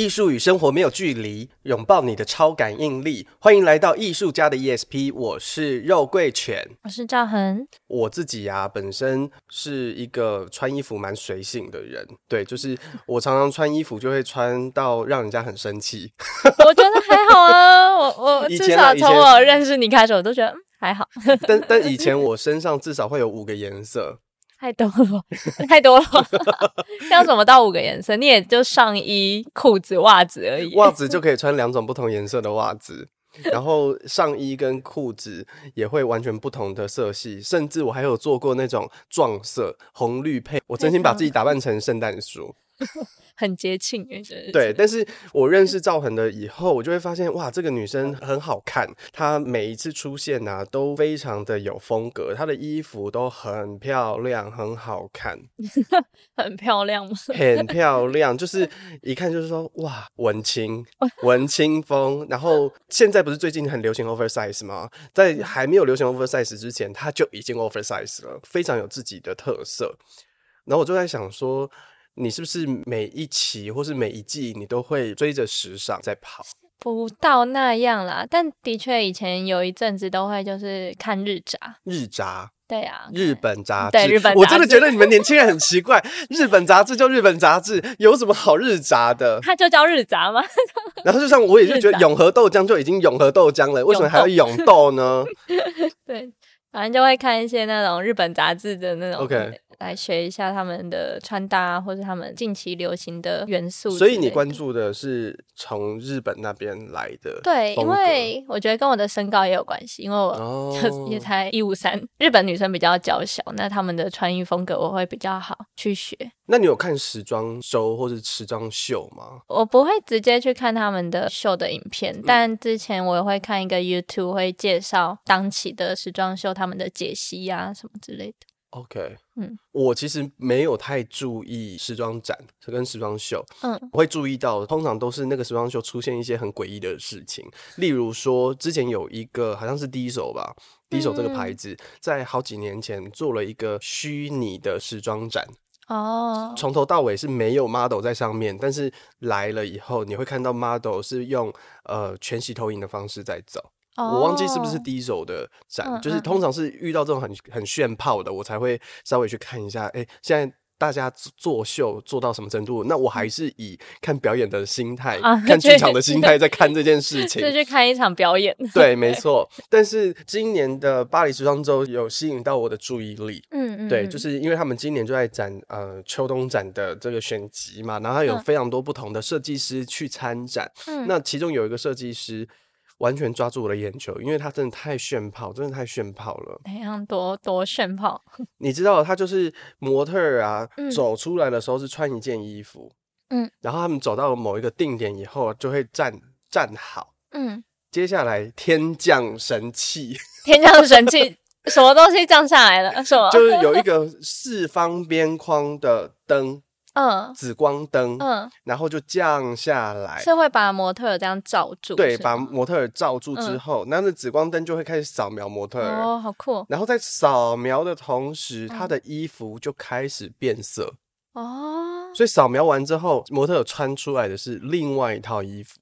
艺术与生活没有距离，拥抱你的超感应力。欢迎来到艺术家的 ESP，我是肉桂犬，我是赵恒。我自己呀、啊，本身是一个穿衣服蛮随性的人，对，就是我常常穿衣服就会穿到让人家很生气。我觉得还好啊，我我至少从我认识你开始，我都觉得还好。但但以前我身上至少会有五个颜色。太多了，太多了，要怎么到五个颜色？你也就上衣、裤子、袜子而已。袜子就可以穿两种不同颜色的袜子，然后上衣跟裤子也会完全不同的色系，甚至我还有做过那种撞色，红绿配。我真心把自己打扮成圣诞树。很节庆哎，对，但是我认识赵恒的以后，我就会发现哇，这个女生很好看，她每一次出现啊，都非常的有风格，她的衣服都很漂亮，很好看，很漂亮吗？很漂亮，就是一看就是说哇，文青，文青风。然后现在不是最近很流行 oversize 吗？在还没有流行 oversize 之前，她就已经 oversize 了，非常有自己的特色。然后我就在想说。你是不是每一期或是每一季，你都会追着时尚在跑？不到那样啦，但的确以前有一阵子都会就是看日杂。日杂，对啊，日本杂志。对日本杂志，我真的觉得你们年轻人很奇怪，日本杂志就日本杂志，有什么好日杂的？它就叫日杂吗？然后就像我也就觉得永和豆浆就已经永和豆浆了，为什么还要永豆呢？对，反正就会看一些那种日本杂志的那种。OK。来学一下他们的穿搭，或者他们近期流行的元素。所以你关注的是从日本那边来的？对，因为我觉得跟我的身高也有关系，因为我 也才一五三。日本女生比较娇小，那他们的穿衣风格我会比较好去学。那你有看时装周或者时装秀吗？我不会直接去看他们的秀的影片，嗯、但之前我也会看一个 YouTube 会介绍当期的时装秀，他们的解析呀、啊、什么之类的。OK，嗯，我其实没有太注意时装展跟时装秀，嗯，我会注意到通常都是那个时装秀出现一些很诡异的事情，例如说之前有一个好像是 Diesel 吧，Diesel 这个牌子在好几年前做了一个虚拟的时装展，哦，从头到尾是没有 model 在上面，但是来了以后你会看到 model 是用呃全息投影的方式在走。我忘记是不是 Diesel 的展，嗯、就是通常是遇到这种很很炫炮的，我才会稍微去看一下。哎、欸，现在大家作秀做到什么程度？那我还是以看表演的心态，啊、看剧场的 心态在看这件事情，就去看一场表演。对，没错。但是今年的巴黎时装周有吸引到我的注意力。嗯嗯，对，就是因为他们今年就在展呃秋冬展的这个选集嘛，然后有非常多不同的设计师去参展。嗯，那其中有一个设计师。完全抓住我的眼球，因为他真的太炫炮，真的太炫炮了。怎样多多炫炮？你知道，他就是模特儿啊，嗯、走出来的时候是穿一件衣服，嗯，然后他们走到某一个定点以后，就会站站好，嗯，接下来天降神器，天降神器，什么东西降下来了？什么？就是有一个四方边框的灯。嗯，紫光灯，嗯，然后就降下来，是会把模特儿这样罩住，对，把模特儿罩住之后，那、嗯、那紫光灯就会开始扫描模特儿，哦，好酷。然后在扫描的同时，他的衣服就开始变色，哦，所以扫描完之后，模特儿穿出来的是另外一套衣服，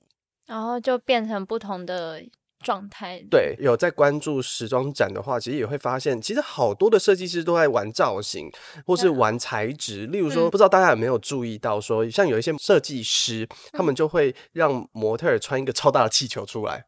然后就变成不同的。状态对，有在关注时装展的话，其实也会发现，其实好多的设计师都在玩造型，或是玩材质。嗯、例如说，不知道大家有没有注意到说，说像有一些设计师，嗯、他们就会让模特儿穿一个超大的气球出来。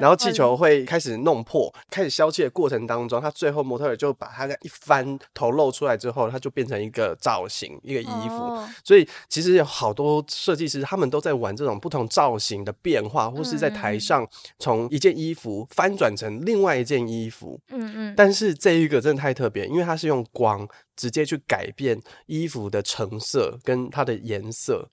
然后气球会开始弄破，开始消气的过程当中，他最后模特儿就把它一翻，头露出来之后，它就变成一个造型，一个衣服。Oh. 所以其实有好多设计师，他们都在玩这种不同造型的变化，或是在台上从一件衣服翻转成另外一件衣服。嗯嗯。但是这一个真的太特别，因为它是用光直接去改变衣服的成色跟它的颜色，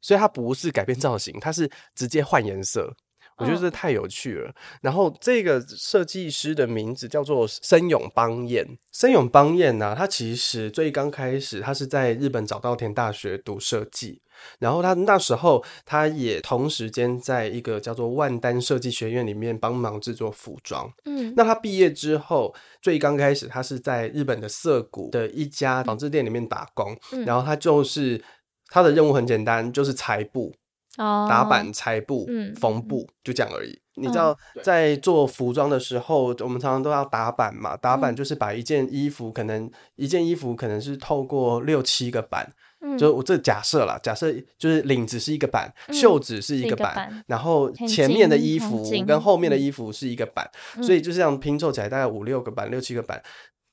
所以它不是改变造型，它是直接换颜色。我觉得这太有趣了。然后这个设计师的名字叫做森永邦彦。森永邦彦呢，他其实最刚开始，他是在日本早稻田大学读设计。然后他那时候，他也同时间在一个叫做万丹设计学院里面帮忙制作服装。嗯，那他毕业之后，最刚开始，他是在日本的涩谷的一家纺织店里面打工。嗯，然后他就是他的任务很简单，就是裁布。哦，打板、裁布、嗯缝布，就这样而已。你知道，在做服装的时候，我们常常都要打板嘛。打板就是把一件衣服，可能一件衣服可能是透过六七个版。嗯，就我这假设啦，假设就是领子是一个版，袖子是一个版，然后前面的衣服跟后面的衣服是一个版，所以就这样拼凑起来大概五六个版，六七个版。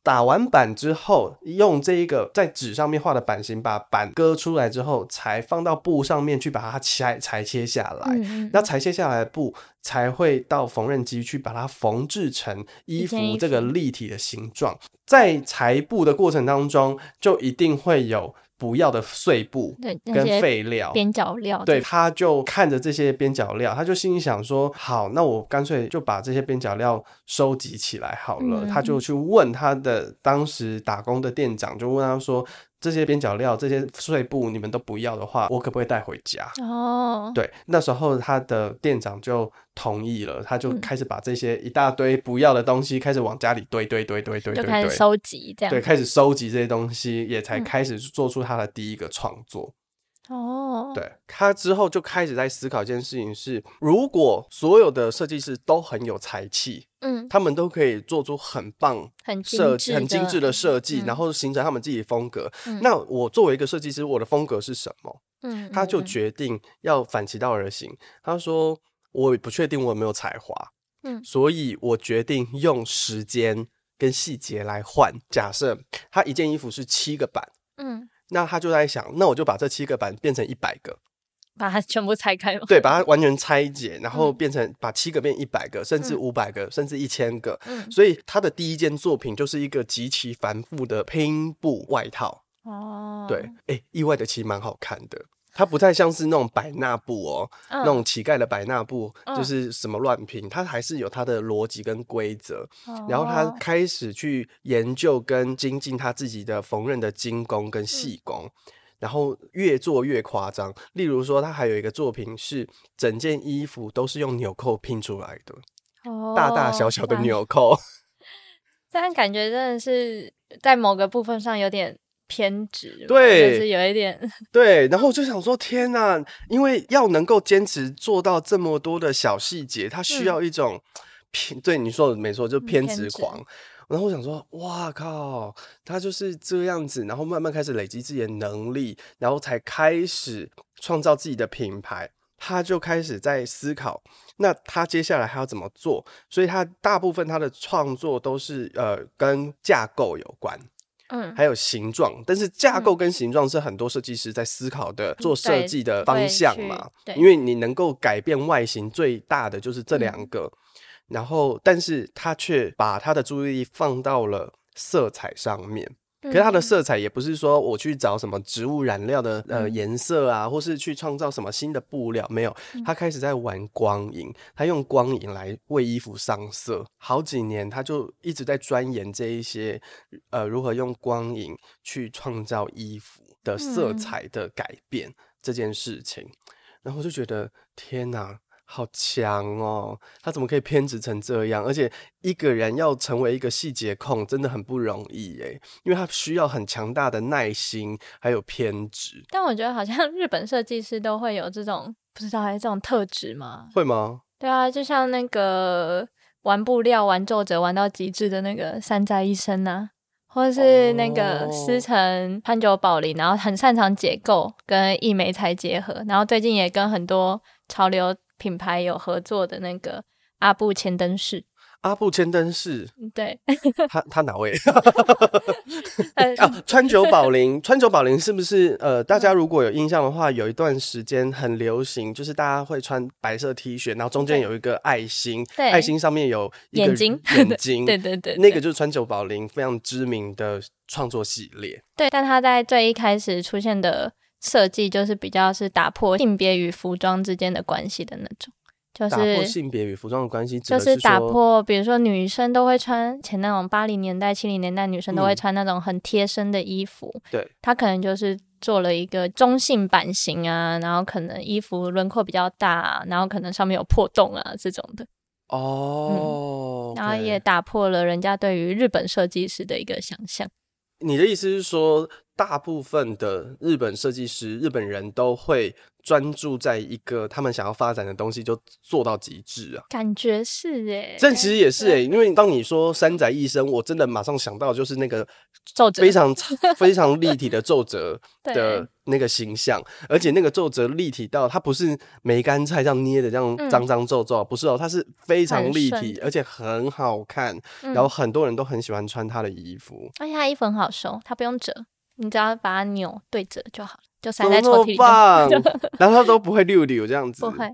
打完版之后，用这一个在纸上面画的版型，把版割出来之后，才放到布上面去把它裁裁切下来。嗯、那裁切下来的布才会到缝纫机去把它缝制成衣服这个立体的形状。在裁布的过程当中，就一定会有。不要的碎布跟废料、边角料，对，他就看着这些边角料，他就心里想说：好，那我干脆就把这些边角料收集起来好了。嗯、他就去问他的当时打工的店长，就问他说。这些边角料、这些碎布，你们都不要的话，我可不可以带回家？哦，对，那时候他的店长就同意了，他就开始把这些一大堆不要的东西开始往家里堆堆堆堆堆堆，就开始收集这样。对，开始收集这些东西，也才开始做出他的第一个创作。哦，对，他之后就开始在思考一件事情是：如果所有的设计师都很有才气，嗯，他们都可以做出很棒、很设很精致的设计，嗯、然后形成他们自己的风格。嗯、那我作为一个设计师，我的风格是什么？嗯，他就决定要反其道而行。他说：“我也不确定我有没有才华，嗯，所以我决定用时间跟细节来换。假设他一件衣服是七个版，嗯。”那他就在想，那我就把这七个版变成一百个，把它全部拆开吗？对，把它完全拆解，然后变成把七个变一百个，甚至五百个，嗯、甚至一千个。嗯，所以他的第一件作品就是一个极其繁复的拼布外套。哦，对，哎、欸，意外的其实蛮好看的。它不太像是那种百纳布哦，嗯、那种乞丐的百纳布，就是什么乱拼，它还是有它的逻辑跟规则。哦、然后他开始去研究跟精进他自己的缝纫的精工跟细工，嗯、然后越做越夸张。例如说，他还有一个作品是整件衣服都是用纽扣拼出来的，哦、大大小小的纽扣。但感觉真的是在某个部分上有点。偏执，对，就是有一点对，然后我就想说，天哪！因为要能够坚持做到这么多的小细节，它需要一种偏，嗯、对你说的没错，就偏执狂。嗯、然后我想说，哇靠，他就是这样子，然后慢慢开始累积自己的能力，然后才开始创造自己的品牌。他就开始在思考，那他接下来还要怎么做？所以他大部分他的创作都是呃跟架构有关。嗯，还有形状，但是架构跟形状是很多设计师在思考的做设计的方向嘛？因为你能够改变外形最大的就是这两个，嗯、然后，但是他却把他的注意力放到了色彩上面。可是它的色彩也不是说我去找什么植物染料的呃颜色啊，或是去创造什么新的布料，没有。他开始在玩光影，他用光影来为衣服上色。好几年，他就一直在钻研这一些呃如何用光影去创造衣服的色彩的改变这件事情。然后我就觉得天哪！好强哦！他怎么可以偏执成这样？而且一个人要成为一个细节控，真的很不容易耶，因为他需要很强大的耐心，还有偏执。但我觉得好像日本设计师都会有这种，不知道还是这种特质吗？会吗？对啊，就像那个玩布料、玩皱褶玩到极致的那个山寨医生啊，或是那个师承潘久保玲，然后很擅长解构跟异媒材结合，然后最近也跟很多潮流。品牌有合作的那个阿布千灯饰，阿布千灯饰，对，他他哪位？啊，川久保玲，川久保玲是不是？呃，大家如果有印象的话，有一段时间很流行，就是大家会穿白色 T 恤，然后中间有一个爱心，对爱心上面有眼睛，眼睛，对对对，那个就是川久保玲非常知名的创作系列。对，但他在最一开始出现的。设计就是比较是打破性别与服装之间的关系的那种，就是打破性别与服装的关系，就是打破，比如说女生都会穿前那种八零年代、七零年代女生都会穿那种很贴身的衣服，嗯、对，他可能就是做了一个中性版型啊，然后可能衣服轮廓比较大，啊，然后可能上面有破洞啊这种的。哦、嗯，然后也打破了人家对于日本设计师的一个想象。你的意思是说，大部分的日本设计师、日本人都会专注在一个他们想要发展的东西，就做到极致啊。感觉是哎，这其实也是哎，因为当你说山宅一生，我真的马上想到就是那个皱褶，非常 非常立体的皱褶 的那个形象，而且那个皱褶立体到它不是梅干菜这样捏的这样脏脏皱皱，不是哦，它是非常立体，而且很好看，然后很多人都很喜欢穿他的衣服，而且他衣服很好收，他不用折。你只要把它扭对折就好了，就塞在抽屉里。然后它都不会溜溜这样子，不会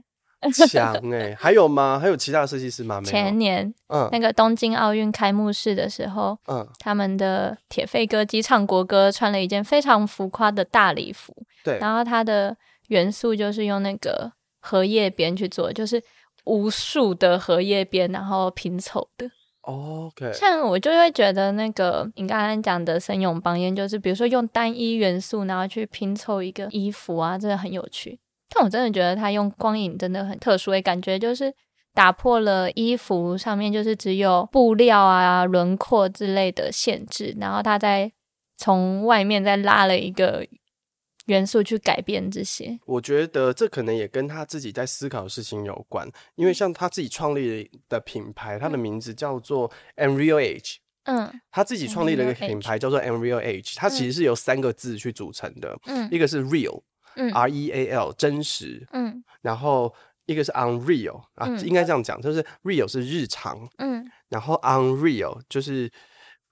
强哎。还有吗？还有其他的设计师吗？前年，嗯，那个东京奥运开幕式的时候，嗯，他们的铁肺歌姬唱国歌，穿了一件非常浮夸的大礼服。对，然后它的元素就是用那个荷叶边去做，就是无数的荷叶边，然后拼凑的。OK，像我就会觉得那个你刚刚讲的森永邦彦，就是比如说用单一元素，然后去拼凑一个衣服啊，真的很有趣。但我真的觉得他用光影真的很特殊，诶，感觉就是打破了衣服上面就是只有布料啊、轮廓之类的限制，然后他再从外面再拉了一个。元素去改变这些，我觉得这可能也跟他自己在思考的事情有关。因为像他自己创立的品牌，他的名字叫做 Unreal Age。嗯，他自己创立了一个品牌叫做 Unreal Age，它其实是由三个字去组成的。嗯，一个是 Real，嗯，R E A L，真实。嗯，然后一个是 Unreal 啊，应该这样讲，就是 Real 是日常。嗯，然后 Unreal 就是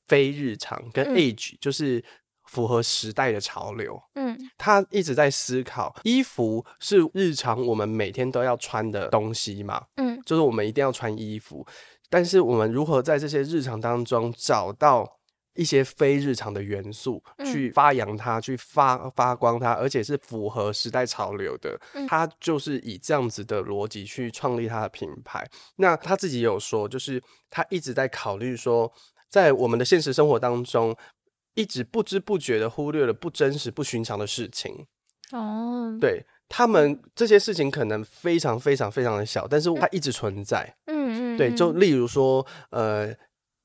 非日常，跟 Age 就是。符合时代的潮流，嗯，他一直在思考，衣服是日常我们每天都要穿的东西嘛，嗯，就是我们一定要穿衣服，但是我们如何在这些日常当中找到一些非日常的元素，去发扬它，去发发光它，而且是符合时代潮流的，他就是以这样子的逻辑去创立他的品牌。那他自己有说，就是他一直在考虑说，在我们的现实生活当中。一直不知不觉的忽略了不真实、不寻常的事情。哦，对，他们这些事情可能非常非常非常的小，但是它一直存在。嗯嗯，对，就例如说，呃，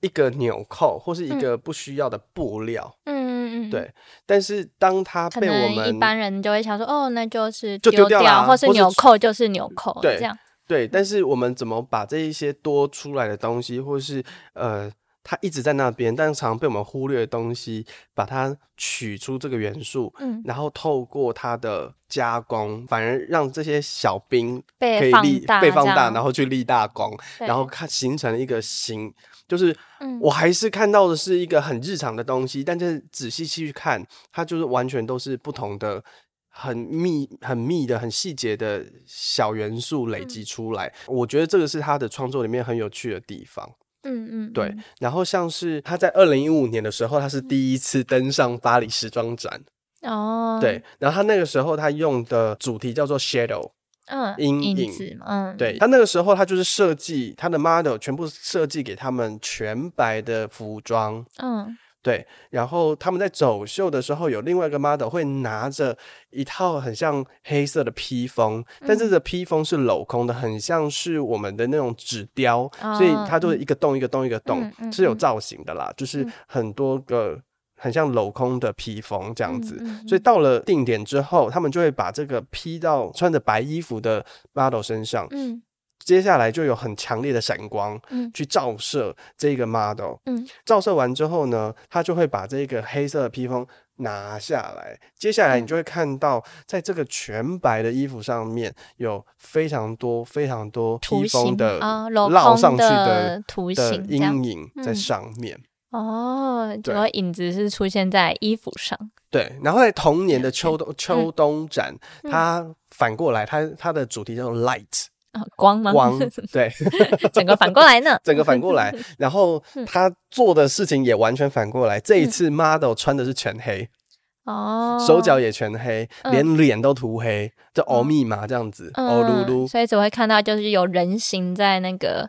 一个纽扣或是一个不需要的布料。嗯嗯嗯，对。但是当它被我们一般人就会想说，哦，那就是就丢掉，或是纽扣就是纽扣，对，这样。对，但是我们怎么把这一些多出来的东西，或是呃。它一直在那边，但是常常被我们忽略的东西，把它取出这个元素，嗯，然后透过它的加工，反而让这些小兵可以立被放大，然后去立大功，然后看形成一个形，就是，我还是看到的是一个很日常的东西，但是仔细去看，它就是完全都是不同的、很密、很密的、很细节的小元素累积出来。我觉得这个是他的创作里面很有趣的地方。嗯嗯，对。然后像是他在二零一五年的时候，他是第一次登上巴黎时装展哦。对，然后他那个时候他用的主题叫做 shadow，嗯，阴影，嗯，对。他那个时候他就是设计他的 model 全部设计给他们全白的服装，嗯。对，然后他们在走秀的时候，有另外一个 model 会拿着一套很像黑色的披风，嗯、但这个披风是镂空的，很像是我们的那种纸雕，哦、所以它就是一个洞一个洞一个洞，是有造型的啦，嗯、就是很多个很像镂空的披风这样子。所以到了定点之后，他们就会把这个披到穿着白衣服的 model 身上。嗯接下来就有很强烈的闪光，嗯，去照射这个 model，嗯，照射完之后呢，它就会把这个黑色的披风拿下来。接下来你就会看到，在这个全白的衣服上面有非常多非常多披风的烙上去的图形的阴影在上面。哦，这个影子是出现在衣服上。对，然后在同年的秋冬秋冬展，它反过来，它它的主题叫做 light。光吗？光，对，整个反过来呢？整个反过来，然后他做的事情也完全反过来。这一次 model 穿的是全黑，哦，手脚也全黑，连脸都涂黑，就欧密码这样子，欧噜噜。所以只会看到就是有人形在那个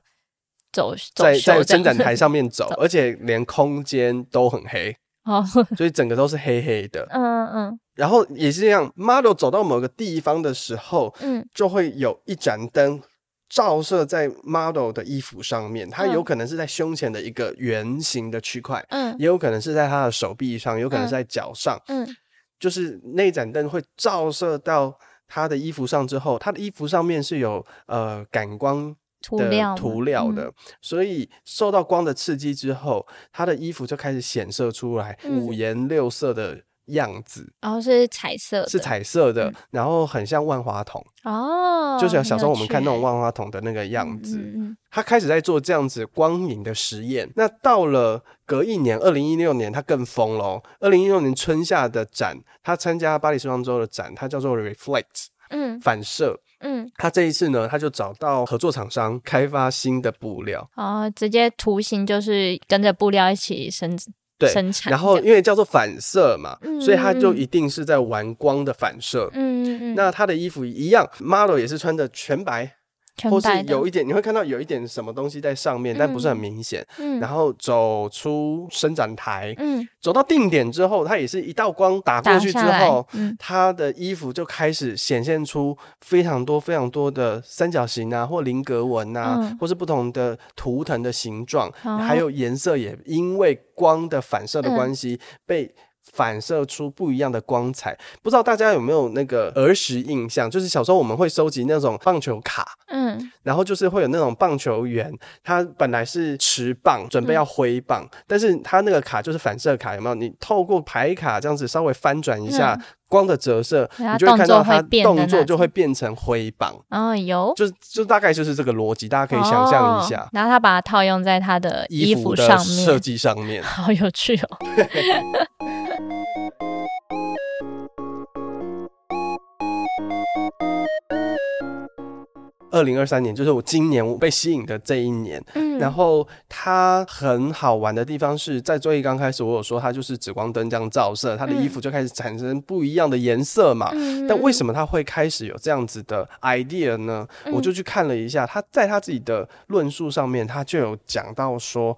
走，在在伸展台上面走，而且连空间都很黑，哦，所以整个都是黑黑的。嗯嗯。然后也是这样，model 走到某个地方的时候，嗯，就会有一盏灯照射在 model 的衣服上面，它有可能是在胸前的一个圆形的区块，嗯，也有可能是在他的手臂上，有可能是在脚上，嗯，就是那盏灯会照射到他的衣服上之后，他的衣服上面是有呃感光的涂料的，所以受到光的刺激之后，他的衣服就开始显色出来五颜六色的样子，然后是彩色，是彩色的，然后很像万花筒。哦，就是小时候我们看那种万花筒的那个样子。他开始在做这样子光影的实验。那到了隔一年，二零一六年，他更疯了。二零一六年春夏的展，他参加巴黎时装周的展，它叫做 Reflect，嗯，反射。嗯，他这一次呢，他就找到合作厂商开发新的布料，哦，直接图形就是跟着布料一起生对生产。然后因为叫做反射嘛，嗯、所以他就一定是在玩光的反射。嗯嗯嗯。那他的衣服一样，model 也是穿的全白。或是有一点，你会看到有一点什么东西在上面，嗯、但不是很明显。嗯，然后走出伸展台，嗯，走到定点之后，它也是一道光打过去之后，嗯，它的衣服就开始显现出非常多、非常多的三角形啊，或菱格纹啊，嗯、或是不同的图腾的形状，嗯、还有颜色也因为光的反射的关系被。反射出不一样的光彩，不知道大家有没有那个儿时印象？就是小时候我们会收集那种棒球卡，嗯，然后就是会有那种棒球员，他本来是持棒准备要挥棒，嗯、但是他那个卡就是反射卡，有没有？你透过牌卡这样子稍微翻转一下，嗯、光的折射，你就会看到他动作就会变成挥棒。哦，有，就就大概就是这个逻辑，大家可以想象一下。哦、然后他把它套用在他的衣服上面，设计上面，好有趣哦。二零二三年就是我今年我被吸引的这一年，嗯，然后它很好玩的地方是在最刚开始我有说它就是紫光灯这样照射，它的衣服就开始产生不一样的颜色嘛，嗯，但为什么它会开始有这样子的 idea 呢？嗯，我就去看了一下，他在他自己的论述上面，他就有讲到说。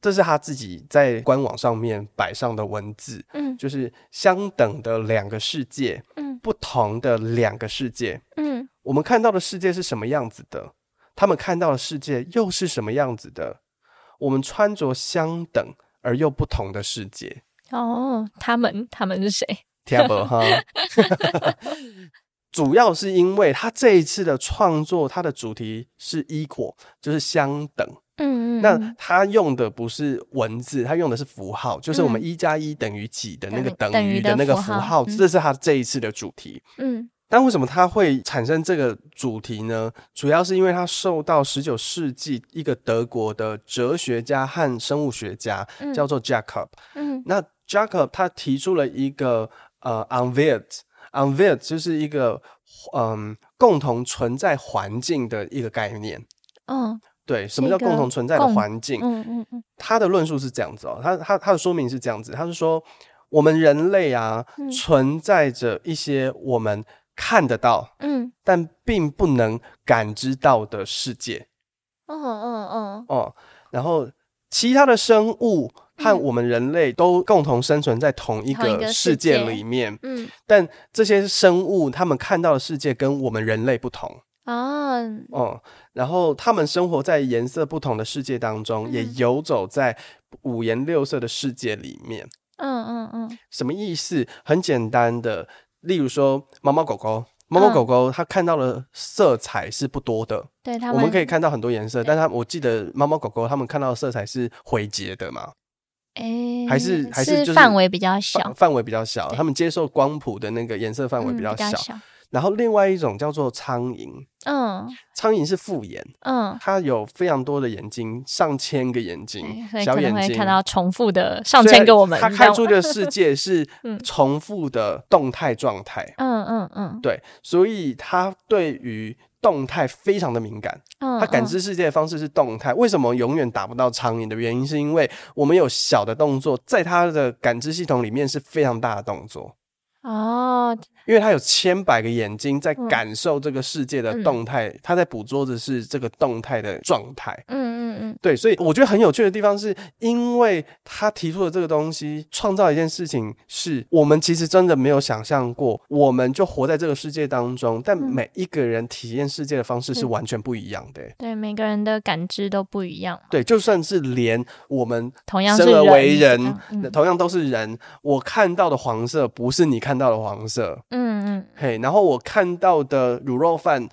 这是他自己在官网上面摆上的文字，嗯，就是相等的两个世界，嗯，不同的两个世界，嗯，我们看到的世界是什么样子的？他们看到的世界又是什么样子的？我们穿着相等而又不同的世界。哦，他们他们是谁？听不哈？主要是因为他这一次的创作，它的主题是 equal，就是相等。嗯，那他用的不是文字，他用的是符号，就是我们一加一等于几的那个等于的那个符号，这是他这一次的主题。嗯，但为什么他会产生这个主题呢？主要是因为他受到十九世纪一个德国的哲学家和生物学家叫做 Jacob。嗯，那 Jacob 他提出了一个呃 u n v e r t u n v e r t 就是一个嗯共同存在环境的一个概念。嗯。对，什么叫共同存在的环境？嗯嗯嗯，他的论述是这样子哦，他他他的说明是这样子，他是说我们人类啊，嗯、存在着一些我们看得到，嗯，但并不能感知到的世界。嗯嗯嗯哦，然后其他的生物和我们人类都共同生存在同一个世界里面，嗯，但这些生物他们看到的世界跟我们人类不同。啊，哦，然后他们生活在颜色不同的世界当中，嗯、也游走在五颜六色的世界里面。嗯嗯嗯，什么意思？很简单的，例如说，猫猫狗狗，猫猫狗狗，它看到的色彩是不多的。对它，我们可以看到很多颜色，但它我记得猫猫狗狗它们看到的色彩是灰阶的嘛？哎、欸，还是还是就是范围比较小，范围比较小，对他们接受光谱的那个颜色范围比较小。嗯然后另外一种叫做苍蝇，嗯，苍蝇是复眼，嗯，它有非常多的眼睛，上千个眼睛，小眼睛，看到重复的上千个我们，它看出的世界 是重复的动态状态，嗯嗯嗯，对，所以它对于动态非常的敏感，嗯，它感知世界的方式是动态。为什么永远打不到苍蝇的原因，是因为我们有小的动作，在它的感知系统里面是非常大的动作。哦，因为他有千百个眼睛在感受这个世界的动态，他、嗯、在捕捉的是这个动态的状态。嗯嗯嗯，对，所以我觉得很有趣的地方是，因为他提出的这个东西，创造一件事情，是我们其实真的没有想象过，我们就活在这个世界当中，但每一个人体验世界的方式是完全不一样的、欸。对，每个人的感知都不一样。对，就算是连我们同样生而为人，同样都是人，我看到的黄色不是你看到的黄色。嗯嗯，嘿，然后我看到的卤肉饭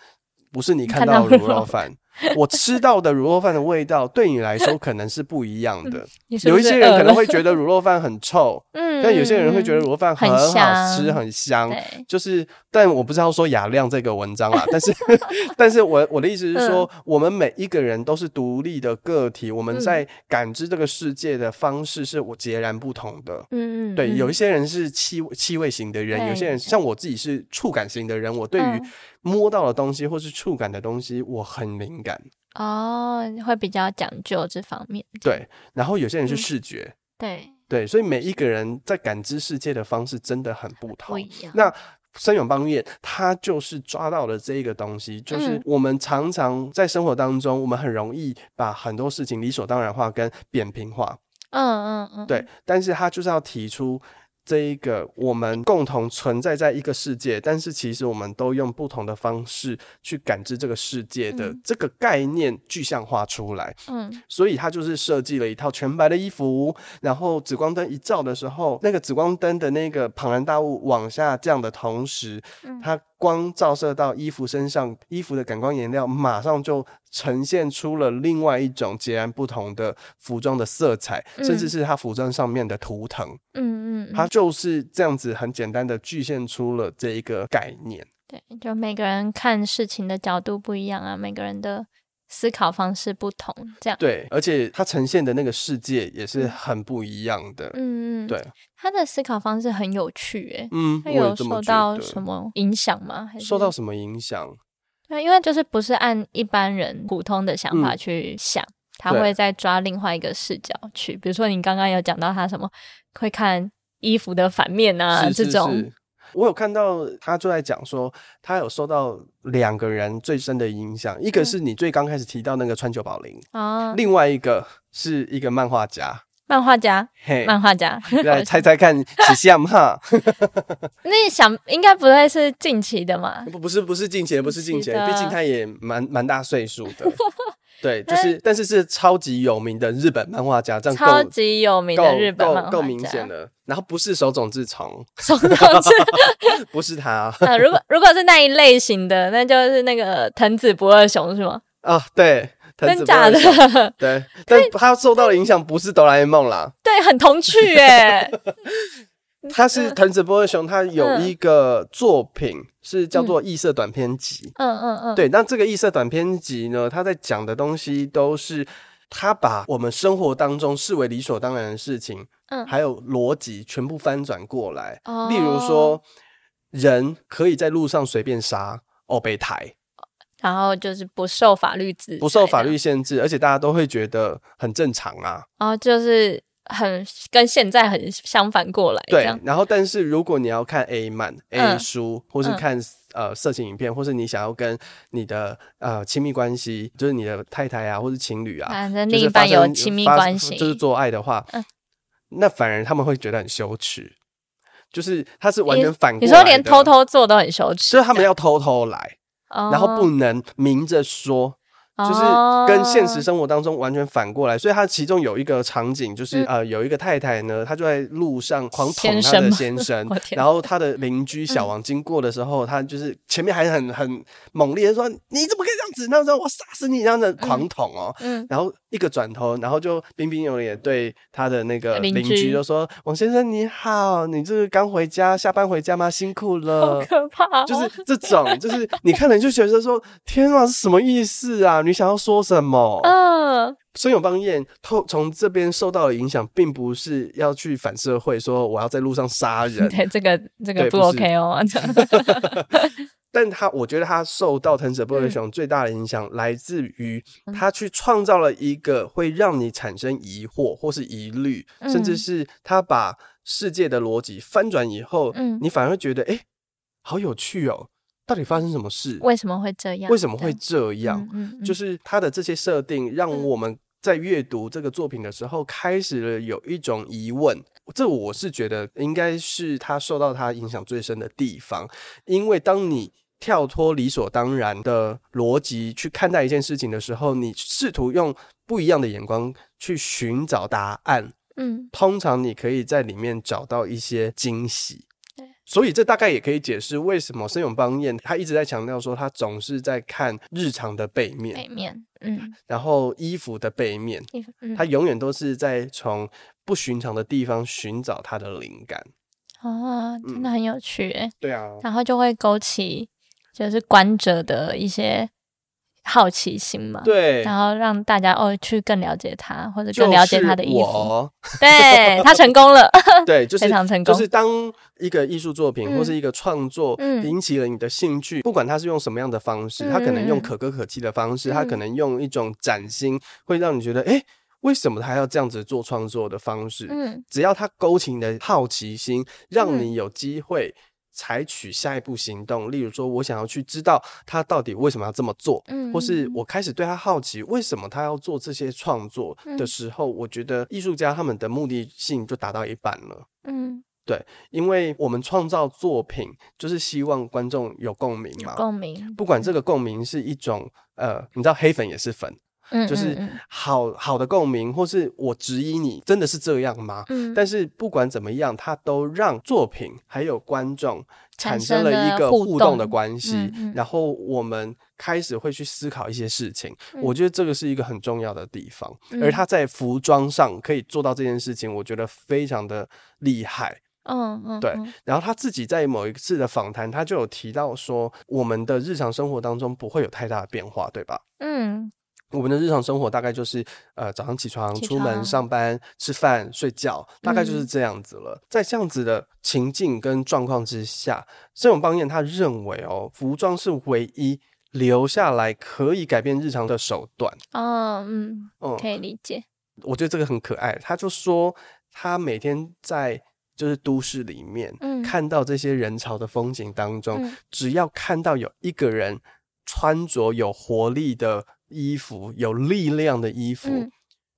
不是你看到的卤肉饭。我吃到的卤肉饭的味道，对你来说可能是不一样的。有一些人可能会觉得卤肉饭很臭，嗯，但有些人会觉得卤肉饭很好吃，很香。就是，但我不知道说雅亮这个文章啦，但是，但是我我的意思是说，我们每一个人都是独立的个体，我们在感知这个世界的方式是我截然不同的。嗯嗯，对，有一些人是气气味型的人，有些人像我自己是触感型的人，我对于。摸到的东西或是触感的东西，我很敏感哦，会比较讲究这方面。对，然后有些人是视觉，嗯、对对，所以每一个人在感知世界的方式真的很不同。不一样。那森永邦彦他就是抓到了这一个东西，就是我们常常在生活当中，我们很容易把很多事情理所当然化跟扁平化。嗯嗯嗯，对，但是他就是要提出。这一个我们共同存在在一个世界，但是其实我们都用不同的方式去感知这个世界的这个概念具象化出来。嗯，所以他就是设计了一套全白的衣服，然后紫光灯一照的时候，那个紫光灯的那个庞然大物往下降的同时，它。光照射到衣服身上，衣服的感光颜料马上就呈现出了另外一种截然不同的服装的色彩，嗯、甚至是它服装上面的图腾。嗯嗯，它就是这样子很简单的具现出了这一个概念。对，就每个人看事情的角度不一样啊，每个人的。思考方式不同，这样对，而且他呈现的那个世界也是很不一样的。嗯嗯，对，他的思考方式很有趣，哎，嗯，他有受到什么影响吗？还是受到什么影响？对，因为就是不是按一般人普通的想法去想，嗯、他会再抓另外一个视角去。比如说，你刚刚有讲到他什么会看衣服的反面啊，这种。我有看到他就在讲说，他有受到两个人最深的影响，一个是你最刚开始提到那个川久保玲啊，另外一个是一个漫画家，漫画家，嘿，漫画家，来 猜猜看是像哈？那你想应该不会是近期的嘛？不，不是，不是近期的，不是近期的，毕竟他也蛮蛮大岁数的。对，就是，但是是超级有名的日本漫画家，这样超级有名的日本漫画家，够明显的。然后不是手冢治虫，手冢治不是他。啊，如果如果是那一类型的，那就是那个藤子不二雄是吗？啊，对，真假的？对，但他受到的影响不是哆啦 A 梦啦，对，很童趣耶。他是藤子不二雄，他有一个作品是叫做《异色短篇集》。嗯嗯嗯，对。那这个异色短篇集呢，他在讲的东西都是他把我们生活当中视为理所当然的事情，嗯，还有逻辑全部翻转过来。例如说，人可以在路上随便杀哦，被抬，然后就是不受法律制，不受法律限制，而且大家都会觉得很正常啊。哦，就是。很跟现在很相反过来，对。然后，但是如果你要看 A 漫、A 书，或是看呃色情影片，或是你想要跟你的呃亲密关系，就是你的太太啊，或是情侣啊，反正另一半有亲密关系，就是做爱的话，那反而他们会觉得很羞耻，就是他是完全反过来。你说连偷偷做都很羞耻，所以他们要偷偷来，然后不能明着说。就是跟现实生活当中完全反过来，所以他其中有一个场景，就是呃，有一个太太呢，她就在路上狂捅她的先生，然后她的邻居小王经过的时候，他就是前面还很很猛烈的说：“你怎么可以这样子？”那时候我杀死你，这样的狂捅哦。嗯，然后一个转头，然后就彬彬有礼对他的那个邻居就说：“王先生你好，你这是刚回家下班回家吗？辛苦 了。”好可怕，就是这种，就是你看了你就觉得说：“天啊，是什么意思啊？”你想要说什么？嗯，孙永邦彦透从这边受到的影响，并不是要去反社会，说我要在路上杀人。对，这个这个不 OK 哦。但他我觉得他受到藤子不二雄最大的影响，来自于他去创造了一个会让你产生疑惑或是疑虑，嗯、甚至是他把世界的逻辑翻转以后，嗯，你反而会觉得，哎、欸，好有趣哦，到底发生什么事？为什么会这样？为什么会这样？嗯嗯嗯、就是他的这些设定，让我们在阅读这个作品的时候，开始了有一种疑问。这我是觉得应该是他受到他影响最深的地方，因为当你跳脱理所当然的逻辑去看待一件事情的时候，你试图用不一样的眼光去寻找答案，嗯，通常你可以在里面找到一些惊喜。所以这大概也可以解释为什么森永邦彦他一直在强调说，他总是在看日常的背面，背面，嗯，然后衣服的背面，嗯、他永远都是在从不寻常的地方寻找他的灵感。哦，真的很有趣，哎、嗯，对啊，然后就会勾起就是观者的一些。好奇心嘛，对，然后让大家哦去更了解他，或者更了解他的衣服，是 对他成功了，对，就是 非常成功。就是当一个艺术作品、嗯、或是一个创作引起了你的兴趣，嗯、不管他是用什么样的方式，他可能用可歌可泣的方式，他、嗯、可能用一种崭新，会让你觉得，哎，为什么他要这样子做创作的方式？嗯，只要他勾起你的好奇心，让你有机会。采取下一步行动，例如说，我想要去知道他到底为什么要这么做，嗯，或是我开始对他好奇，为什么他要做这些创作的时候，嗯，我觉得艺术家他们的目的性就达到一半了，嗯，对，因为我们创造作品就是希望观众有共鸣嘛，共鸣，不管这个共鸣是一种，呃，你知道黑粉也是粉。就是好好的共鸣，或是我质疑你真的是这样吗？嗯，但是不管怎么样，它都让作品还有观众产生了一个互动的关系，然后我们开始会去思考一些事情。我觉得这个是一个很重要的地方，而他在服装上可以做到这件事情，我觉得非常的厉害。嗯嗯，对。然后他自己在某一次的访谈，他就有提到说，我们的日常生活当中不会有太大的变化，对吧？嗯。我们的日常生活大概就是，呃，早上起床、起床出门、上班、吃饭、睡觉，大概就是这样子了。嗯、在这样子的情境跟状况之下，森永邦彦他认为哦，服装是唯一留下来可以改变日常的手段。哦，嗯，嗯，可以理解。我觉得这个很可爱。他就说，他每天在就是都市里面，嗯、看到这些人潮的风景当中，嗯、只要看到有一个人穿着有活力的。衣服有力量的衣服，嗯、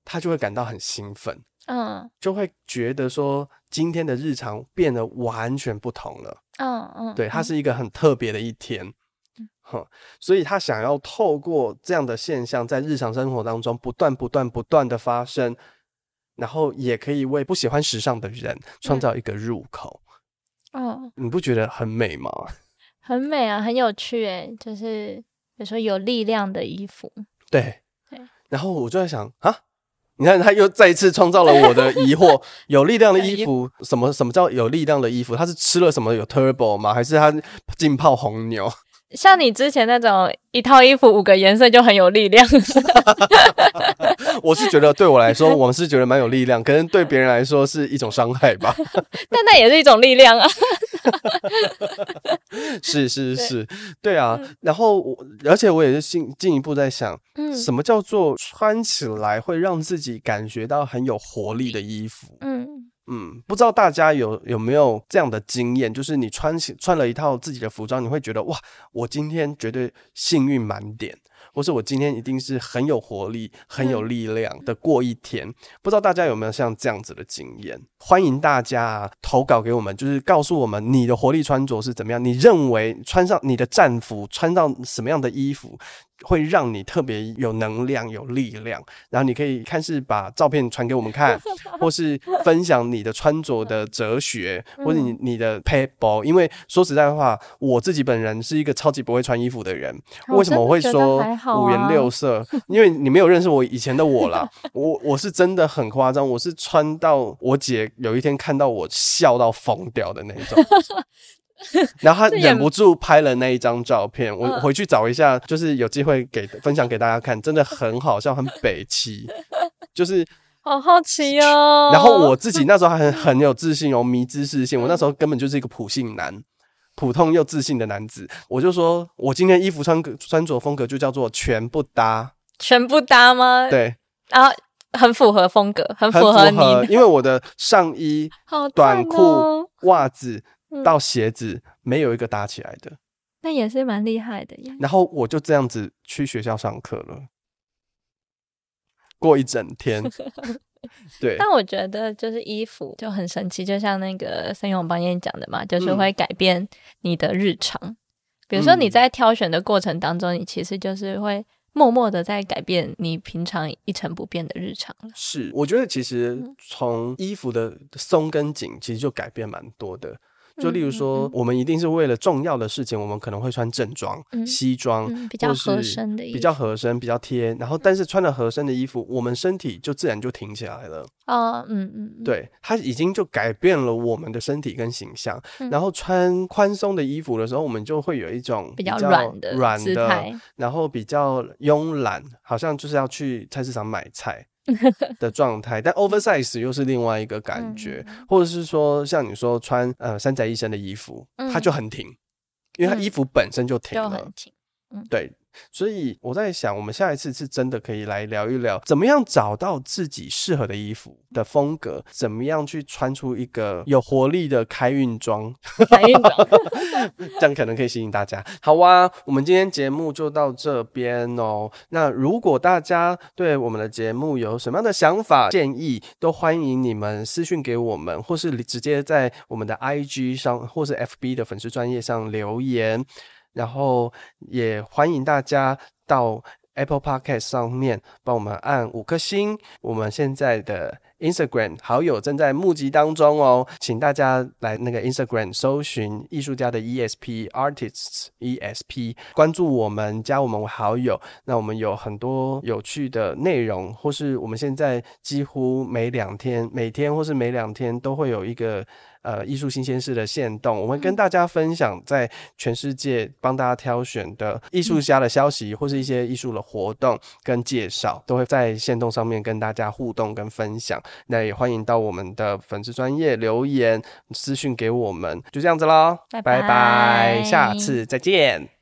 他就会感到很兴奋，嗯，就会觉得说今天的日常变得完全不同了，嗯嗯，嗯对，它是一个很特别的一天，嗯，哼，所以他想要透过这样的现象，在日常生活当中不断不断不断的发生，然后也可以为不喜欢时尚的人创造一个入口，嗯，你不觉得很美吗？很美啊，很有趣哎，就是。比如说有力量的衣服，对，对，然后我就在想啊，你看他又再一次创造了我的疑惑，有力量的衣服，什么什么叫有力量的衣服？他是吃了什么有 turbo 吗？还是他浸泡红牛？像你之前那种一套衣服五个颜色就很有力量，我是觉得对我来说，我们是觉得蛮有力量，可能对别人来说是一种伤害吧。但那也是一种力量啊。是是是，对啊。然后我，而且我也是进进一步在想，什么叫做穿起来会让自己感觉到很有活力的衣服？嗯。嗯，不知道大家有有没有这样的经验，就是你穿起穿了一套自己的服装，你会觉得哇，我今天绝对幸运满点，或是我今天一定是很有活力、很有力量的过一天。嗯、不知道大家有没有像这样子的经验？欢迎大家投稿给我们，就是告诉我们你的活力穿着是怎么样，你认为穿上你的战服，穿上什么样的衣服，会让你特别有能量、有力量，然后你可以看是把照片传给我们看，或是分享你的穿着的哲学，或者你你的配包。因为说实在话，我自己本人是一个超级不会穿衣服的人。为什么我会说五颜六色？因为你没有认识我以前的我啦。我我是真的很夸张，我是穿到我姐有一天看到我笑到疯掉的那种。然后他忍不住拍了那一张照片，我回去找一下，就是有机会给分享给大家看，真的很好笑，很北齐，就是 好好奇哦。然后我自己 那时候还很很有自信哦，迷之自信，我那时候根本就是一个普信男，普通又自信的男子。我就说我今天衣服穿穿着风格就叫做全不搭，全不搭吗？对，然后很符合风格，很符合你，合因为我的上衣、哦、短裤、袜子到鞋子没有一个搭起来的，那也是蛮厉害的呀。然后我就这样子去学校上课了，过一整天。对，但我觉得就是衣服就很神奇，就像那个森永邦彦讲的嘛，就是会改变你的日常。嗯、比如说你在挑选的过程当中，你其实就是会默默的在改变你平常一成不变的日常了。是，我觉得其实从衣服的松跟紧，其实就改变蛮多的。就例如说，我们一定是为了重要的事情，我们可能会穿正装、嗯、西装、嗯，比较合身的衣服，比较合身、比较贴。然后，但是穿了合身的衣服，我们身体就自然就挺起来了。哦，嗯嗯，对，它已经就改变了我们的身体跟形象。嗯、然后穿宽松的衣服的时候，我们就会有一种比较软的软的，然后比较慵懒，好像就是要去菜市场买菜。的状态，但 oversize 又是另外一个感觉，嗯、或者是说像你说穿呃山宅医生的衣服，嗯、它就很挺，因为它衣服本身就挺了，嗯挺嗯、对。所以我在想，我们下一次是真的可以来聊一聊，怎么样找到自己适合的衣服的风格，怎么样去穿出一个有活力的开运装。开运装，这样可能可以吸引大家。好啊，我们今天节目就到这边哦。那如果大家对我们的节目有什么样的想法、建议，都欢迎你们私讯给我们，或是直接在我们的 IG 上，或是 FB 的粉丝专业上留言。然后也欢迎大家到 Apple Podcast 上面帮我们按五颗星。我们现在的 Instagram 好友正在募集当中哦，请大家来那个 Instagram 搜寻艺术家的 ESP Artists ESP，关注我们，加我们为好友。那我们有很多有趣的内容，或是我们现在几乎每两天、每天或是每两天都会有一个。呃，艺术新鲜事的线动，我们跟大家分享在全世界帮大家挑选的艺术家的消息，或是一些艺术的活动跟介绍，都会在线动上面跟大家互动跟分享。那也欢迎到我们的粉丝专业留言私讯给我们，就这样子喽，拜拜，下次再见。